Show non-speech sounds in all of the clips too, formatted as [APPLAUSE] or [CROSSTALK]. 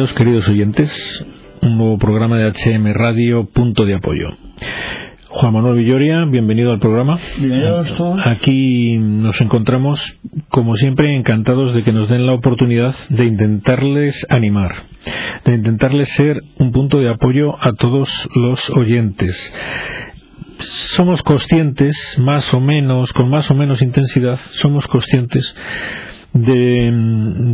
Bienvenidos, queridos oyentes, un nuevo programa de HM Radio, punto de apoyo. Juan Manuel Villoria, bienvenido al programa. Bienvenidos todos. Aquí nos encontramos, como siempre, encantados de que nos den la oportunidad de intentarles animar, de intentarles ser un punto de apoyo a todos los oyentes. Somos conscientes, más o menos, con más o menos intensidad, somos conscientes de,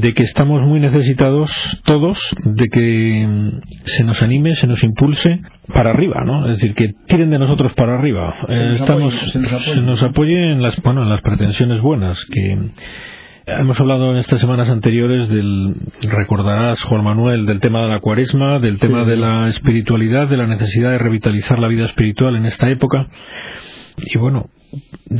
de, que estamos muy necesitados todos de que se nos anime, se nos impulse para arriba, ¿no? Es decir, que tiren de nosotros para arriba. Eh, estamos, se nos apoye. se nos apoye en las, bueno, en las pretensiones buenas que Hemos hablado en estas semanas anteriores del, recordarás Juan Manuel, del tema de la cuaresma, del tema Sí. de la espiritualidad, de la necesidad de revitalizar la vida espiritual en esta época. Y bueno,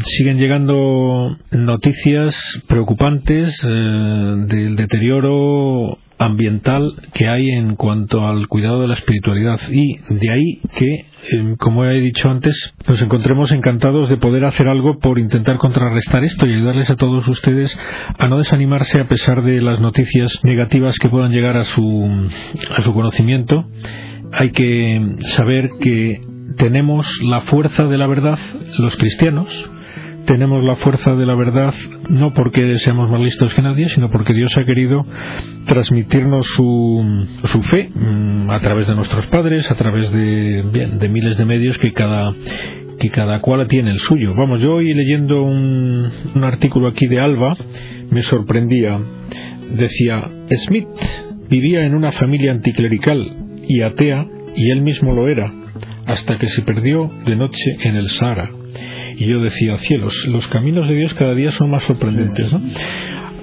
siguen llegando noticias preocupantes eh, del deterioro ambiental que hay en cuanto al cuidado de la espiritualidad. Y de ahí que eh, como he dicho antes nos encontremos encantados de poder hacer algo por intentar contrarrestar esto y ayudarles a todos ustedes a no desanimarse a pesar de las noticias negativas que puedan llegar a su a su conocimiento. Hay que saber que tenemos la fuerza de la verdad los cristianos tenemos la fuerza de la verdad no porque seamos más listos que nadie, sino porque Dios ha querido transmitirnos su, su fe mm, a través de nuestros padres, a través de, bien, de miles de medios que cada que cada cual tiene el suyo. Vamos, yo hoy leyendo un, un artículo aquí de Alba me sorprendía. Decía, Smith vivía en una familia anticlerical y atea, y él mismo lo era, hasta que se perdió de noche en el Sahara. Y yo decía, cielos, los caminos de Dios cada día son más sorprendentes, ¿no?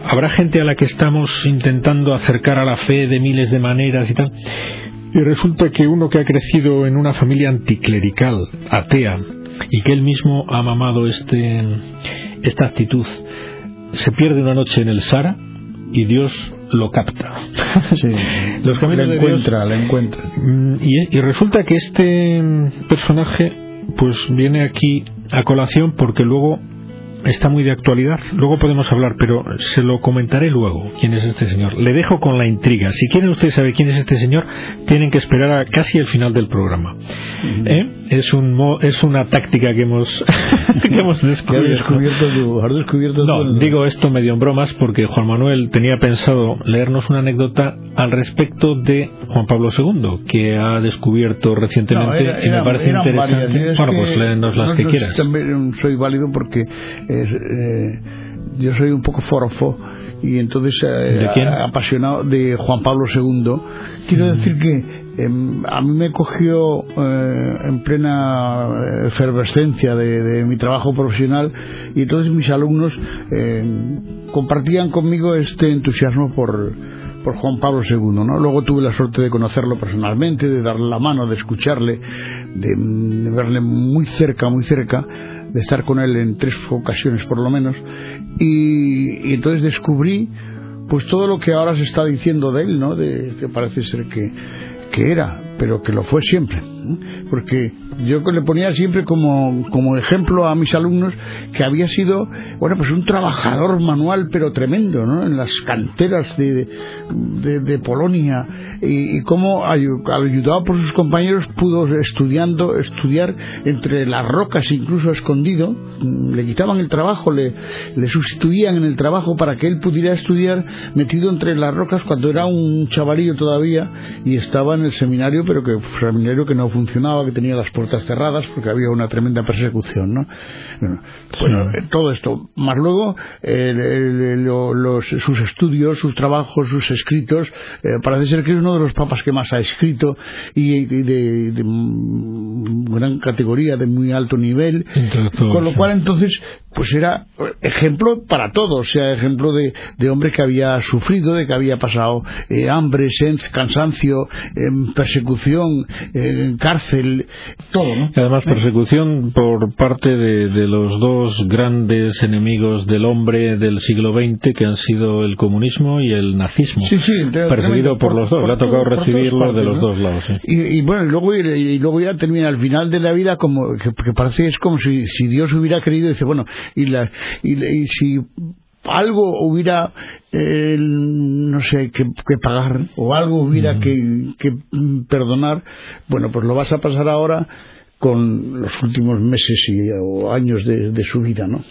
Habrá gente a la que estamos intentando acercar a la fe de miles de maneras y tal. Y resulta que uno que ha crecido en una familia anticlerical, atea, y que él mismo ha mamado este, esta actitud, se pierde una noche en el Sahara y Dios lo capta. [LAUGHS] Sí. Los caminos le de Dios- encuentra, encuentra. Mm, Y, y resulta que este mm, personaje pues viene aquí a colación porque luego está muy de actualidad. Luego podemos hablar, pero se lo comentaré luego quién es este señor. Le dejo con la intriga. Si quieren ustedes saber quién es este señor, tienen que esperar a casi el final del programa. ¿Eh? Es un es una táctica que hemos [LAUGHS] [LAUGHS] que hemos ¿Qué has descubierto. descubierto descubierto No, digo esto medio en bromas porque Juan Manuel tenía pensado leernos una anécdota al respecto de Juan Pablo II, que ha descubierto recientemente No, era- y me parece interesante. varias. Bueno, pues léenos las no- que quieras. También soy válido porque eh, yo soy un poco forofo y entonces eh, ¿De quién? apasionado de Juan Pablo II. Quiero Mm. decir que a mí me cogió eh, en plena efervescencia de, mi trabajo profesional y entonces mis alumnos eh, compartían conmigo este entusiasmo por, por Juan Pablo II, ¿no? Luego tuve la suerte de conocerlo personalmente, de darle la mano, de escucharle, de, de verle muy cerca, muy cerca, de estar con él en tres ocasiones por lo menos, y, y entonces descubrí pues todo lo que ahora se está diciendo de él, ¿no? De que parece ser que, que era, pero que lo fue siempre. Porque yo le ponía siempre como, como ejemplo a mis alumnos que había sido, bueno, pues un trabajador manual, pero tremendo, ¿no? En las canteras de, de, Polonia y, y cómo ayu- ayudado por sus compañeros pudo estudiando, estudiar entre las rocas, incluso escondido, mm, le quitaban el trabajo, le, le sustituían en el trabajo para que él pudiera estudiar metido entre las rocas cuando era un chavalillo todavía y estaba en el seminario, pero que seminario que no funcionaba, que tenía las puertas cerradas porque había una tremenda persecución, ¿no? Bueno, bueno, eh, todo esto, más luego eh, los, sus estudios, sus trabajos, sus escritos, eh, parece ser que es uno de los papas que más ha escrito y, de, de mm, gran categoría, de muy alto nivel, con lo cual entonces pues era ejemplo para todos, o sea, ejemplo de, de hombre que había sufrido, de que había pasado eh, hambre, sed, cansancio, em, persecución, eh, cárcel, todo, ¿no? Además, persecución por parte de, de los dos grandes enemigos del hombre del siglo XX, que han sido el comunismo y el nazismo. Sí, sí, Perseguido tremendo, por, los dos, le ha tocado por recibirlo partes, de los ¿no? dos lados. sí. Y, y bueno, y luego, y luego ya termina al final de la vida como que, que parece es como si, si Dios hubiera querido, dice, bueno, y, la, y, y si algo hubiera eh, no sé que, pagar o algo hubiera que, que perdonar bueno pues lo vas a pasar ahora con los últimos meses y, o años de, su vida, ¿no?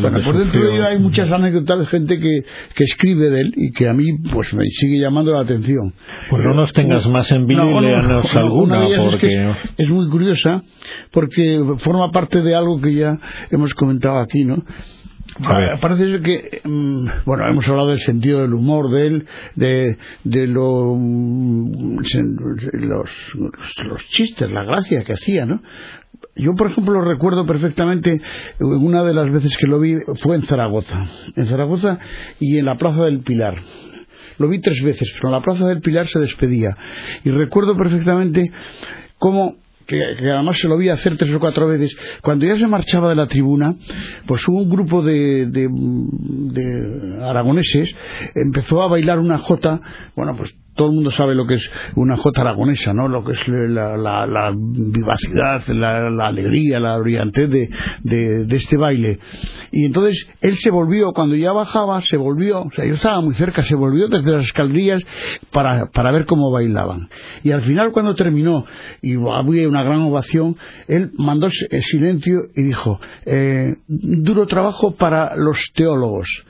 bueno, por dentro de ello hay muchas anécdotas, gente que, que escribe de él y que a mí pues me sigue llamando la atención. Pues no nos tengas más en vivo y léanos alguna, porque... Es, muy curiosa, porque forma parte de algo que ya hemos comentado aquí, ¿no? Parece que, mm, bueno, hemos hablado del sentido del humor de él, de, de mm, los, los, chistes, la gracia que hacía, ¿no? Yo, por ejemplo, lo recuerdo perfectamente, una de las veces que lo vi fue en Zaragoza, en Zaragoza y en la Plaza del Pilar. Lo vi tres veces, pero en la Plaza del Pilar se despedía. Y recuerdo perfectamente cómo que, además se lo vi hacer tres o cuatro veces, cuando ya se marchaba de la tribuna, pues un grupo de, de aragoneses, empezó a bailar una jota, bueno, pues todo el mundo sabe lo que es una jota aragonesa, ¿no? Lo que es la, vivacidad, la, alegría, la brillantez de, este baile. Y entonces él se volvió, cuando ya bajaba, se volvió, o sea, yo estaba muy cerca, se volvió desde las escalerías para, ver cómo bailaban. Y al final, cuando terminó y había una gran ovación, él mandó silencio y dijo, eh, duro trabajo para los teólogos.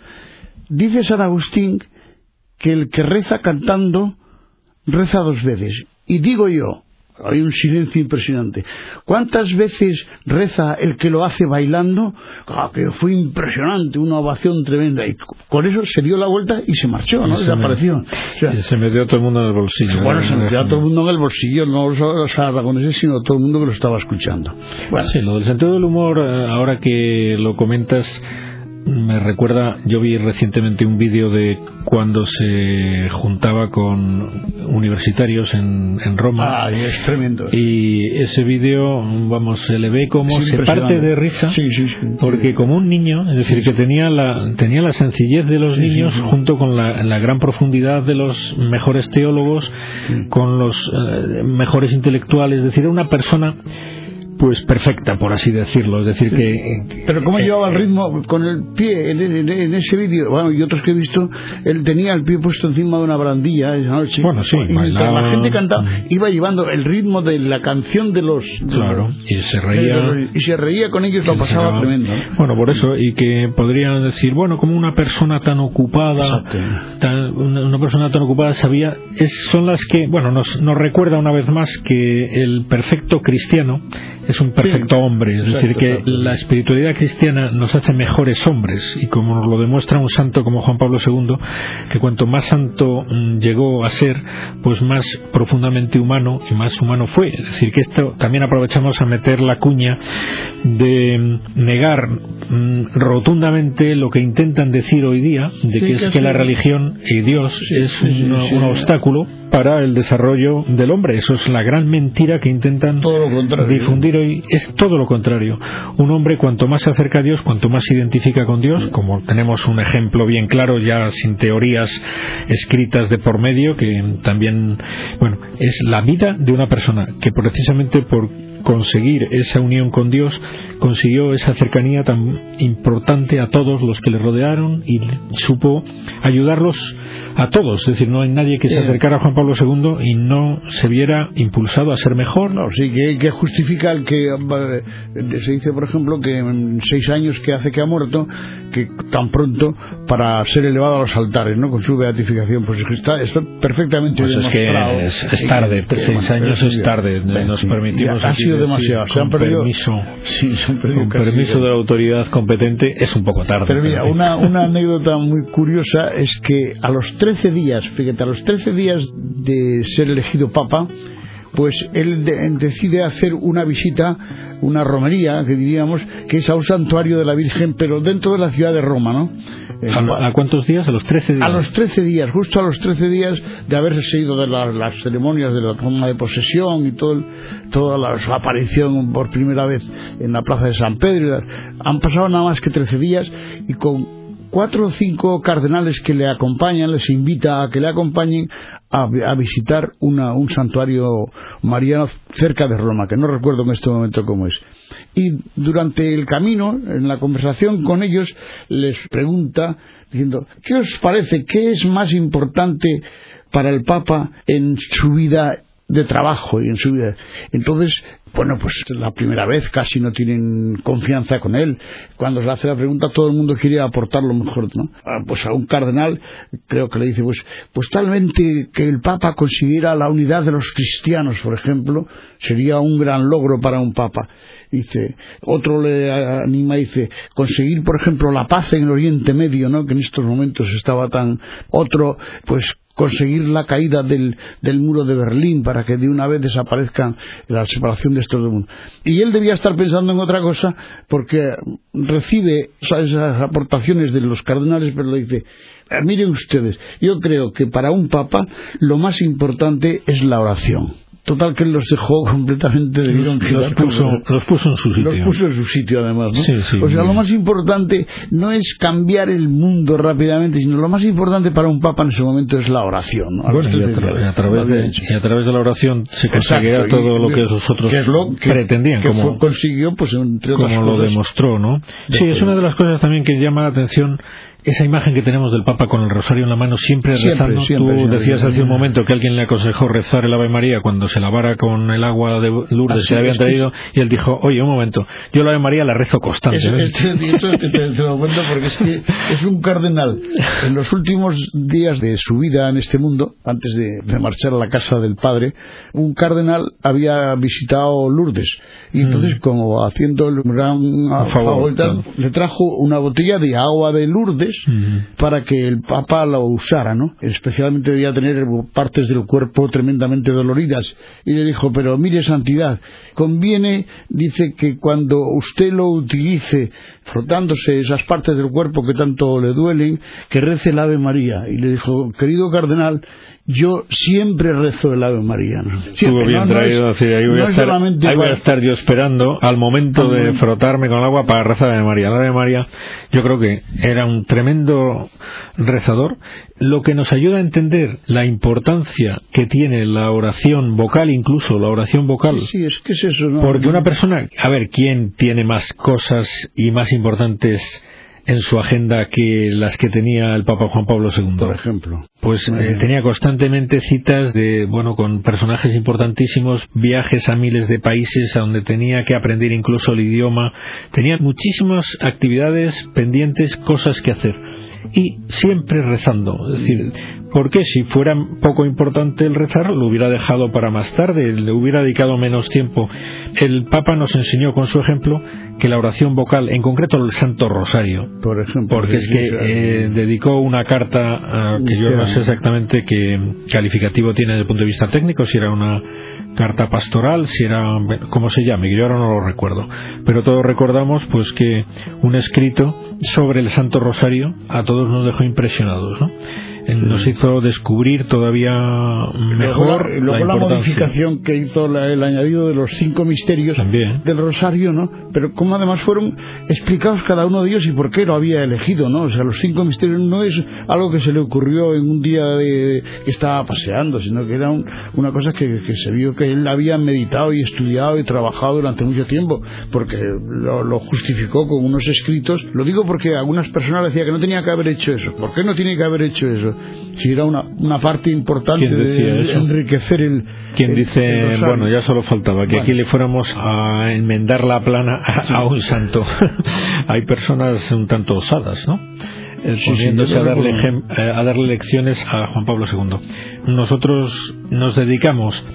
Dice San Agustín que el que reza cantando reza dos veces. Y digo yo, hay un silencio impresionante. ¿Cuántas veces reza el que lo hace bailando? Ah, que fue impresionante, una ovación tremenda. Y con eso se dio la vuelta y se marchó, ¿no? Desapareció. y se metió todo el mundo en el bolsillo. Bueno, se metió a todo el mundo en el bolsillo, no los aragoneses, sino todo el mundo que lo estaba escuchando. Bueno. Sí, lo del sentido del humor, eh, ahora que lo comentas, me recuerda, yo vi recientemente un vídeo de cuando se juntaba con universitarios en, en Roma. Ah, es tremendo. Y ese vídeo, vamos, se le ve como se parte de risa, porque como un niño, es decir, que tenía la, tenía la sencillez de los niños junto con la, la, gran profundidad de los mejores teólogos, con los eh, mejores intelectuales, es decir, era una persona pues perfecta, por así decirlo. Es decir, que. Pero ¿cómo llevaba el ritmo con el pie en, ese vídeo? Bueno, y otros que he visto, él tenía el pie puesto encima de una barandilla esa noche. Bueno, sí, y mientras la gente cantaba, mm. iba llevando el ritmo de la canción de los. claro, y se reía. y se reía con ellos, lo pasaba tremendo. Bueno, por eso, y que podrían decir, bueno, como una persona tan ocupada, una, persona tan ocupada sabía, es, son las que, bueno, nos, nos recuerda una vez más que el perfecto cristiano es un perfecto hombre. Es decir, que la espiritualidad cristiana nos hace mejores hombres y como nos lo demuestra un santo como Juan Pablo II, que cuanto más santo mm, llegó a ser, pues más profundamente humano y más humano fue. Es decir, que esto también aprovechamos a meter la cuña de mm, negar mm, rotundamente lo que intentan decir hoy día, de que es que la religión y Dios es un obstáculo para el desarrollo del hombre. Eso es la gran mentira que intentan difundir hoy. Es todo lo contrario. Un hombre cuanto más se acerca a Dios, cuanto más se identifica con Dios, como tenemos un ejemplo bien claro ya sin teorías escritas de por medio, que también, bueno, es la vida de una persona que precisamente por conseguir esa unión con Dios, consiguió esa cercanía tan importante a todos los que le rodearon y supo ayudarlos a todos. Es decir, no hay nadie que se acercara a Juan Pablo II y no se viera impulsado a ser mejor. No, sí, que, justifica el que eh, se dice, por ejemplo, que en seis años que hace que ha muerto, que tan pronto para ser elevado a los altares, ¿no? Con su beatificación, pues está, está perfectamente pues Es que es, tarde, seis años es tarde. Nos permitimos ha sido demasiado. Se han perdido, permiso, [LAUGHS] sí, se han perdido con permiso de la autoridad competente es un poco tarde. Pero mira, una, [LAUGHS] una anécdota muy curiosa es que a los 13 días, fíjate, a los 13 días de ser elegido papa, pues él decide hacer una visita, una romería, que diríamos, que es a un santuario de la Virgen, pero dentro de la ciudad de Roma, ¿no? ¿A, cuántos días? ¿A los 13 días? A los 13 días, justo a los 13 días de haberse seguido de las ceremonias de la toma de posesión y todo toda la aparición por primera vez en la plaza de San Pedro. Han pasado nada más que 13 días y con cuatro o cinco cardenales que le acompañan, les invita a que le acompañen a, visitar un santuario mariano cerca de Roma, que no recuerdo en este momento cómo es. Y durante el camino, en la conversación con ellos, les pregunta diciendo, ¿qué os parece? ¿Qué es más importante para el Papa en su vida de trabajo y en su vida. Entonces, bueno, pues la primera vez casi no tienen confianza con él. Cuando se hace la pregunta, todo el mundo quiere aportar lo mejor, ¿no? Ah, pues a un cardenal, creo que le dice, pues, pues talmente que el Papa consiguiera la unidad de los cristianos, por ejemplo, sería un gran logro para un Papa. Dice, otro le anima, dice, conseguir, por ejemplo, la paz en el Oriente Medio, ¿no? Que en estos momentos estaba tan, otro, pues conseguir la caída del, del, muro de Berlín para que de una vez desaparezca la separación de estos dos mundos. Y él debía estar pensando en otra cosa porque recibe esas aportaciones de los cardenales, pero le dice, eh, miren ustedes, yo creo que para un papa lo más importante es la oración Total que los dejó completamente de los, puso, los puso en su sitio. Los puso en su sitio además, ¿no? o sea, lo más importante no es cambiar el mundo rápidamente, sino lo más importante para un papa en ese momento es la oración. y, a través de, la oración se conseguirá todo lo que esos otros pretendían. como, consiguió, pues, entre Como lo demostró, ¿no? Sí, es una de las cosas también que llama la atención esa imagen que tenemos del Papa con el rosario en la mano siempre, rezando. Tú decías hace un momento que alguien le aconsejó rezar el Ave María cuando se lavara con el agua de Lourdes que le habían traído y él dijo, oye, un momento, yo la Ave María la rezo constantemente. te, lo cuento porque es que es un cardenal. En los últimos días de su vida en este mundo, antes de, de marchar a la casa del Padre, un cardenal había visitado Lourdes y entonces mm. como haciendo el gran favor, le trajo una botella de agua de Lourdes para que el Papa lo usara, ¿no? Especialmente debía tener partes del cuerpo tremendamente doloridas. Y le dijo, pero mire santidad, conviene, dice que cuando usted lo utilice frotándose esas partes del cuerpo que tanto le duelen, que rece el Ave María. Y le dijo, querido cardenal, yo siempre rezo el Ave María. Estuvo bien traído, ahí, voy, a estar, ahí voy a estar yo esperando al momento de frotarme con el agua para rezar Ave María. La Ave María yo creo que era un tremendo rezador, lo que nos ayuda a entender la importancia que tiene la oración vocal, incluso la oración vocal. Sí, es que es eso, ¿no? Porque una persona, a ver, ¿quién tiene más cosas y más importantes en su agenda que las que tenía el Papa Juan Pablo II. Por ejemplo. Pues eh, tenía constantemente citas de, bueno, con personajes importantísimos, viajes a miles de países a donde tenía que aprender incluso el idioma. Tenía muchísimas actividades pendientes, cosas que hacer. Y siempre rezando. Es decir, porque si fuera poco importante el rezar, lo hubiera dejado para más tarde, le hubiera dedicado menos tiempo. El Papa nos enseñó con su ejemplo que la oración vocal, en concreto el Santo Rosario, por ejemplo, porque es que eh, dedicó una carta que yo no sé exactamente qué calificativo tiene desde el punto de vista técnico, si era una carta pastoral, si era, como se llame, que yo ahora no lo recuerdo, pero todos recordamos pues que un escrito sobre el Santo Rosario a todos nos dejó impresionados, ¿no? Nos hizo descubrir todavía mejor luego la, modificación que hizo el añadido de los cinco misterios del rosario no pero como además fueron explicados cada uno de ellos y por qué lo había elegido no o sea los cinco misterios no es algo que se le ocurrió en un día de, que estaba paseando sino que era una cosa que, se vio que él había meditado y estudiado y trabajado durante mucho tiempo porque lo, lo justificó con unos escritos. Lo digo porque algunas personas decían que no tenía que haber hecho eso. ¿por qué no tiene que haber hecho eso? Si era una, una parte importante de, enriquecer el. Quien dice, bueno, ya solo faltaba que aquí le fuéramos a enmendar la plana a, un santo. [LAUGHS] Hay personas un tanto osadas, ¿no? Eh, poniéndose a, darle eh, a darle lecciones a Juan Pablo II. Nosotros nos dedicamos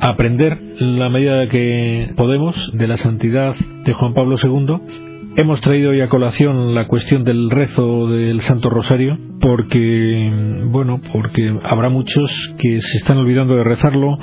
a aprender la medida que podemos de la santidad de Juan Pablo II Hemos traído hoy a colación la cuestión del rezo del Santo Rosario porque, bueno, porque habrá muchos que se están olvidando de rezarlo,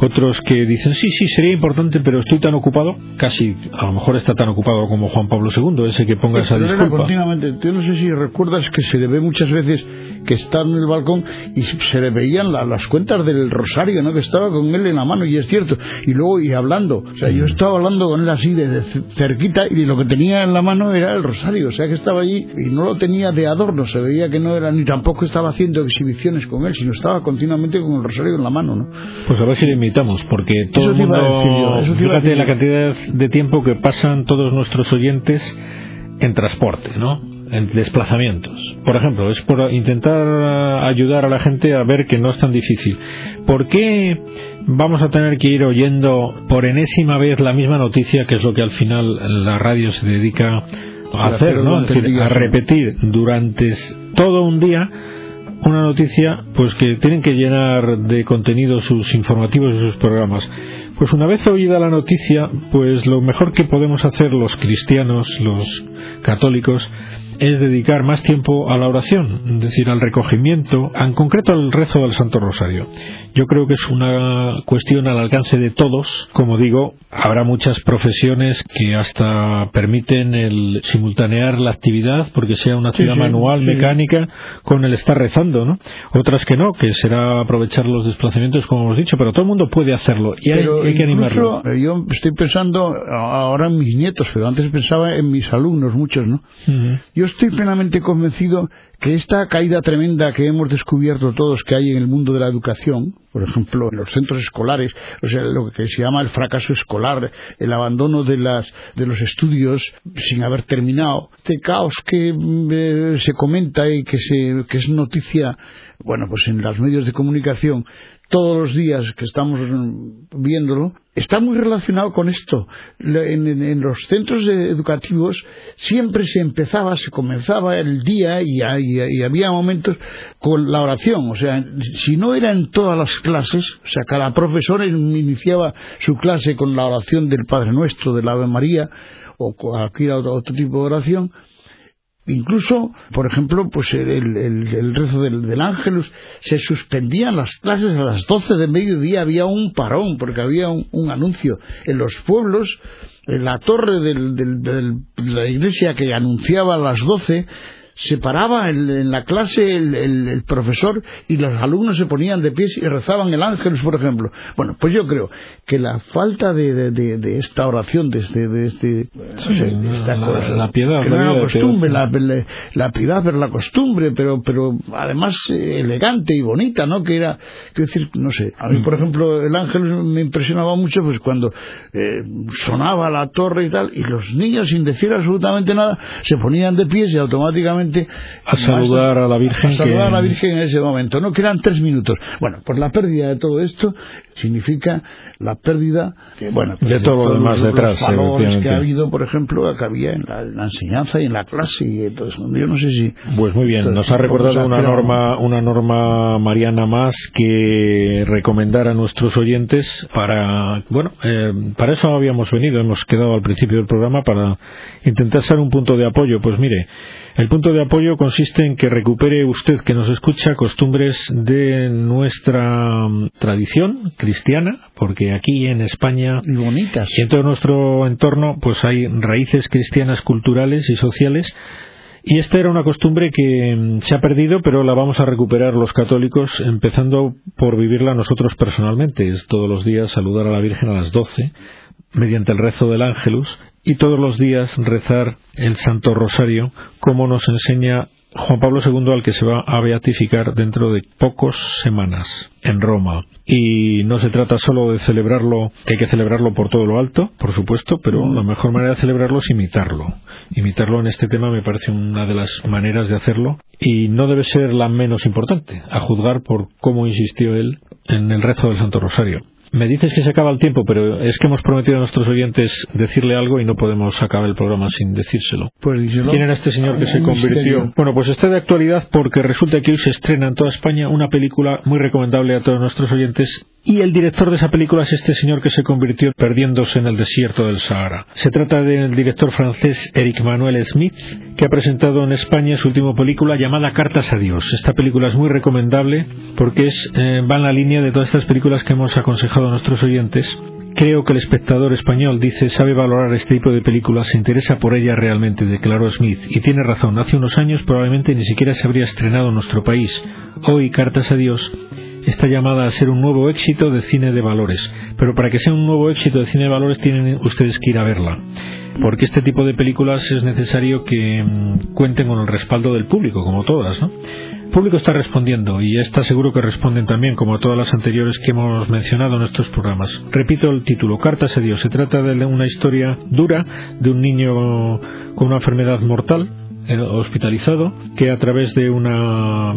otros que dicen, sí, sí, sería importante, pero estoy tan ocupado, casi, a lo mejor está tan ocupado como Juan Pablo II, ese que ponga esa disculpa. continuamente, yo no sé si recuerdas que se le ve muchas veces que está en el balcón y se le veían las cuentas del rosario, ¿no? Que estaba con él en la mano, y es cierto. Y luego, y hablando, o sea, yo estaba hablando con él así de, cerquita y lo que tenía en la mano era el rosario, o sea que estaba allí y no lo tenía de adorno, se veía que no era, ni tampoco estaba haciendo exhibiciones con él, sino estaba continuamente con el rosario en la mano, ¿no? Pues a ver si lo imitamos, porque todo el mundo, fíjate la cantidad de tiempo que pasan todos nuestros oyentes en transporte, ¿no? En desplazamientos. Por ejemplo, es por intentar ayudar a la gente a ver que no es tan difícil. ¿Por qué vamos a tener que ir oyendo por enésima vez la misma noticia, que es lo que al final la radio se dedica a hacer, ¿no? Es decir, a repetir durante todo un día una noticia pues que tienen que llenar de contenido sus informativos y sus programas. Pues una vez oída la noticia, pues lo mejor que podemos hacer los cristianos, los católicos, es dedicar más tiempo a la oración, es decir, al recogimiento, en concreto al rezo del Santo Rosario. Yo creo que es una cuestión al alcance de todos. Como digo, habrá muchas profesiones que hasta permiten el simultanear la actividad, porque sea una actividad manual, mecánica, con el estar rezando, ¿no? Otras que no, que será aprovechar los desplazamientos, como hemos dicho, pero todo el mundo puede hacerlo y hay, que animarlo. Yo estoy pensando ahora en mis nietos, pero antes pensaba en mis alumnos, muchos, ¿no? Yo estoy plenamente convencido que esta caída tremenda que hemos descubierto todos que hay en el mundo de la educación, por ejemplo, en los centros escolares, o sea, lo que se llama el fracaso escolar, el abandono de, las, de los estudios sin haber terminado, este caos que eh, se comenta y que, se, que es noticia, bueno, pues en los medios de comunicación, todos los días que estamos viéndolo, está muy relacionado con esto. En, los centros educativos siempre se empezaba, se comenzaba el día y, había momentos con la oración. O sea, si no era en todas las clases, o sea, cada profesor iniciaba su clase con la oración del Padre Nuestro, del Ave María, o cualquier otro tipo de oración, Incluso, por ejemplo, pues el, rezo del, del ángelus, se suspendían las clases a las 12 de mediodía, había un parón, porque había un, anuncio. En los pueblos, en la torre de la iglesia que anunciaba a las 12, se paraba en, la clase el, profesor y los alumnos se ponían de pies y rezaban el ángelus, por ejemplo. Bueno, pues yo creo que la falta de, de, esta oración, de este... De este la, piedad, la, costumbre, la, la, piedad, pero la costumbre, pero, pero además eh, elegante y bonita, ¿no? Que era, quiero decir, no sé, a mí, por ejemplo, el ángel me impresionaba mucho pues cuando eh, sonaba la torre y tal, y los niños, sin decir absolutamente nada, se ponían de pies y automáticamente a saludar a la Virgen. A saludar a la Virgen en ese momento, ¿no? Que eran tres minutos. Bueno, pues la pérdida de todo esto significa la pérdida bueno, pues de, todo lo demás detrás. Los valores que ha habido, por ejemplo, que había en la, enseñanza y en la clase y entonces yo no sé si. Pues muy bien, nos ha recordado una norma, una norma mariana más que recomendar a nuestros oyentes para, bueno, eh, para eso habíamos venido, hemos quedado al principio del programa para intentar ser un punto de apoyo. Pues mire, el punto de apoyo consiste en que recupere usted que nos escucha costumbres de nuestra mm, tradición cristiana, porque aquí en España y bonitas y en todo nuestro entorno pues hay raíces cristianas culturales y sociales y esta era una costumbre que mm, se ha perdido, pero la vamos a recuperar los católicos, empezando por vivirla nosotros personalmente. Es todos los días saludar a la Virgen a las 12, mediante el rezo del Ángelus, y todos los días rezar el Santo Rosario, como nos enseña Juan Pablo II al que se va a beatificar dentro de pocas semanas en Roma. Y no se trata solo de celebrarlo, hay que celebrarlo por todo lo alto, por supuesto, pero la mejor manera de celebrarlo es imitarlo. Imitarlo en este tema me parece una de las maneras de hacerlo y no debe ser la menos importante, a juzgar por cómo insistió él en el rezo del Santo Rosario. Me dices que se acaba el tiempo, pero es que hemos prometido a nuestros oyentes decirle algo y no podemos acabar el programa sin decírselo. Pues díselo. ¿Quién era este señor que se convirtió? Bueno, pues está de actualidad porque resulta que hoy se estrena en toda España una película muy recomendable a todos nuestros oyentes y el director de esa película es este señor que se convirtió perdiéndose en el desierto del Sahara. Se trata del director francés Eric Manuel Smith, que ha presentado en España su última película llamada Cartas a Dios. Esta película es muy recomendable porque es, eh, va en la línea de todas estas películas que hemos aconsejado a nuestros oyentes Creo que el espectador español dice sabe valorar este tipo de películas, se interesa por ella realmente, declaró Smith. Y tiene razón, hace unos años probablemente ni siquiera se habría estrenado en nuestro país. Hoy, cartas a Dios, está llamada a ser un nuevo éxito de cine de valores. Pero para que sea un nuevo éxito de cine de valores tienen ustedes que ir a verla. Porque este tipo de películas es necesario que mm, cuenten con el respaldo del público, como todas, ¿no? El público está respondiendo y está seguro que responden también, como todas las anteriores que hemos mencionado en estos programas. Repito el título, Cartas a Dios. Se trata de una historia dura de un niño con una enfermedad mortal hospitalizado que a través de una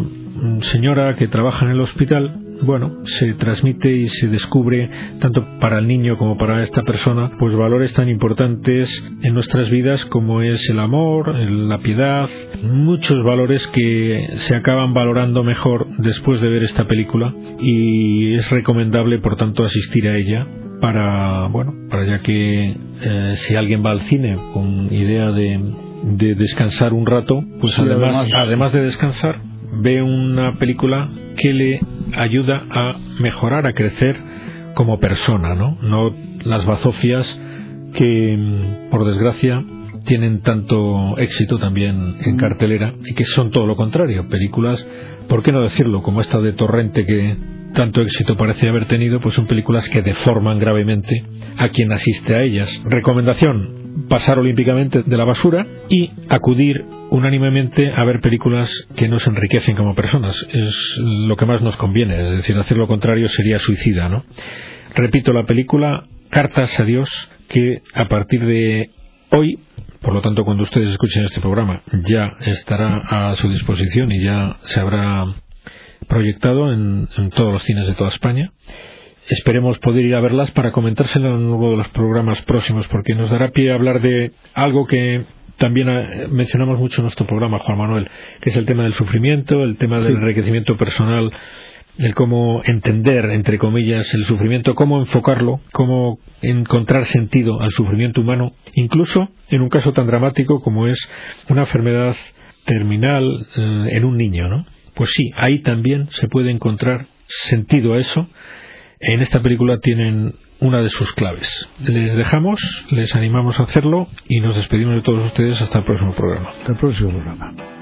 señora que trabaja en el hospital bueno, se transmite y se descubre, tanto para el niño como para esta persona, pues valores tan importantes en nuestras vidas como es el amor, la piedad, muchos valores que se acaban valorando mejor después de ver esta película. Y es recomendable, por tanto, asistir a ella para, bueno, para ya que eh, si alguien va al cine con idea de, descansar un rato, pues además, además de descansar, ve una película que le ayuda a mejorar, a crecer como persona, ¿no? No las bazofias que, mm, por desgracia, tienen tanto éxito también en cartelera y que son todo lo contrario, películas, ¿por qué no decirlo? Como esta de Torrente que tanto éxito parece haber tenido, pues son películas que deforman gravemente a quien asiste a ellas. Recomendación, pasar olímpicamente de la basura y acudir unánimemente a ver películas que nos enriquecen como personas. Es lo que más nos conviene. Es decir, hacer lo contrario sería suicida, ¿no? Repito, la película Cartas a Dios, que a partir de hoy, por lo tanto, cuando ustedes escuchen este programa, ya estará a su disposición y ya se habrá proyectado en, todos los cines de toda España. Esperemos poder ir a verlas para comentárselo en uno de los programas próximos, porque nos dará pie a hablar de algo que también eh, mencionamos mucho en nuestro programa, Juan Manuel, que es el tema del sufrimiento, el tema del enriquecimiento personal, el cómo entender, entre comillas, el sufrimiento, cómo enfocarlo, cómo encontrar sentido al sufrimiento humano, incluso en un caso tan dramático como es una enfermedad terminal eh, en un niño, ¿no? Pues sí, ahí también se puede encontrar sentido a eso. En esta película tienen una de sus claves. Les dejamos, les animamos a hacerlo y nos despedimos de todos ustedes hasta el próximo programa. Hasta el próximo programa.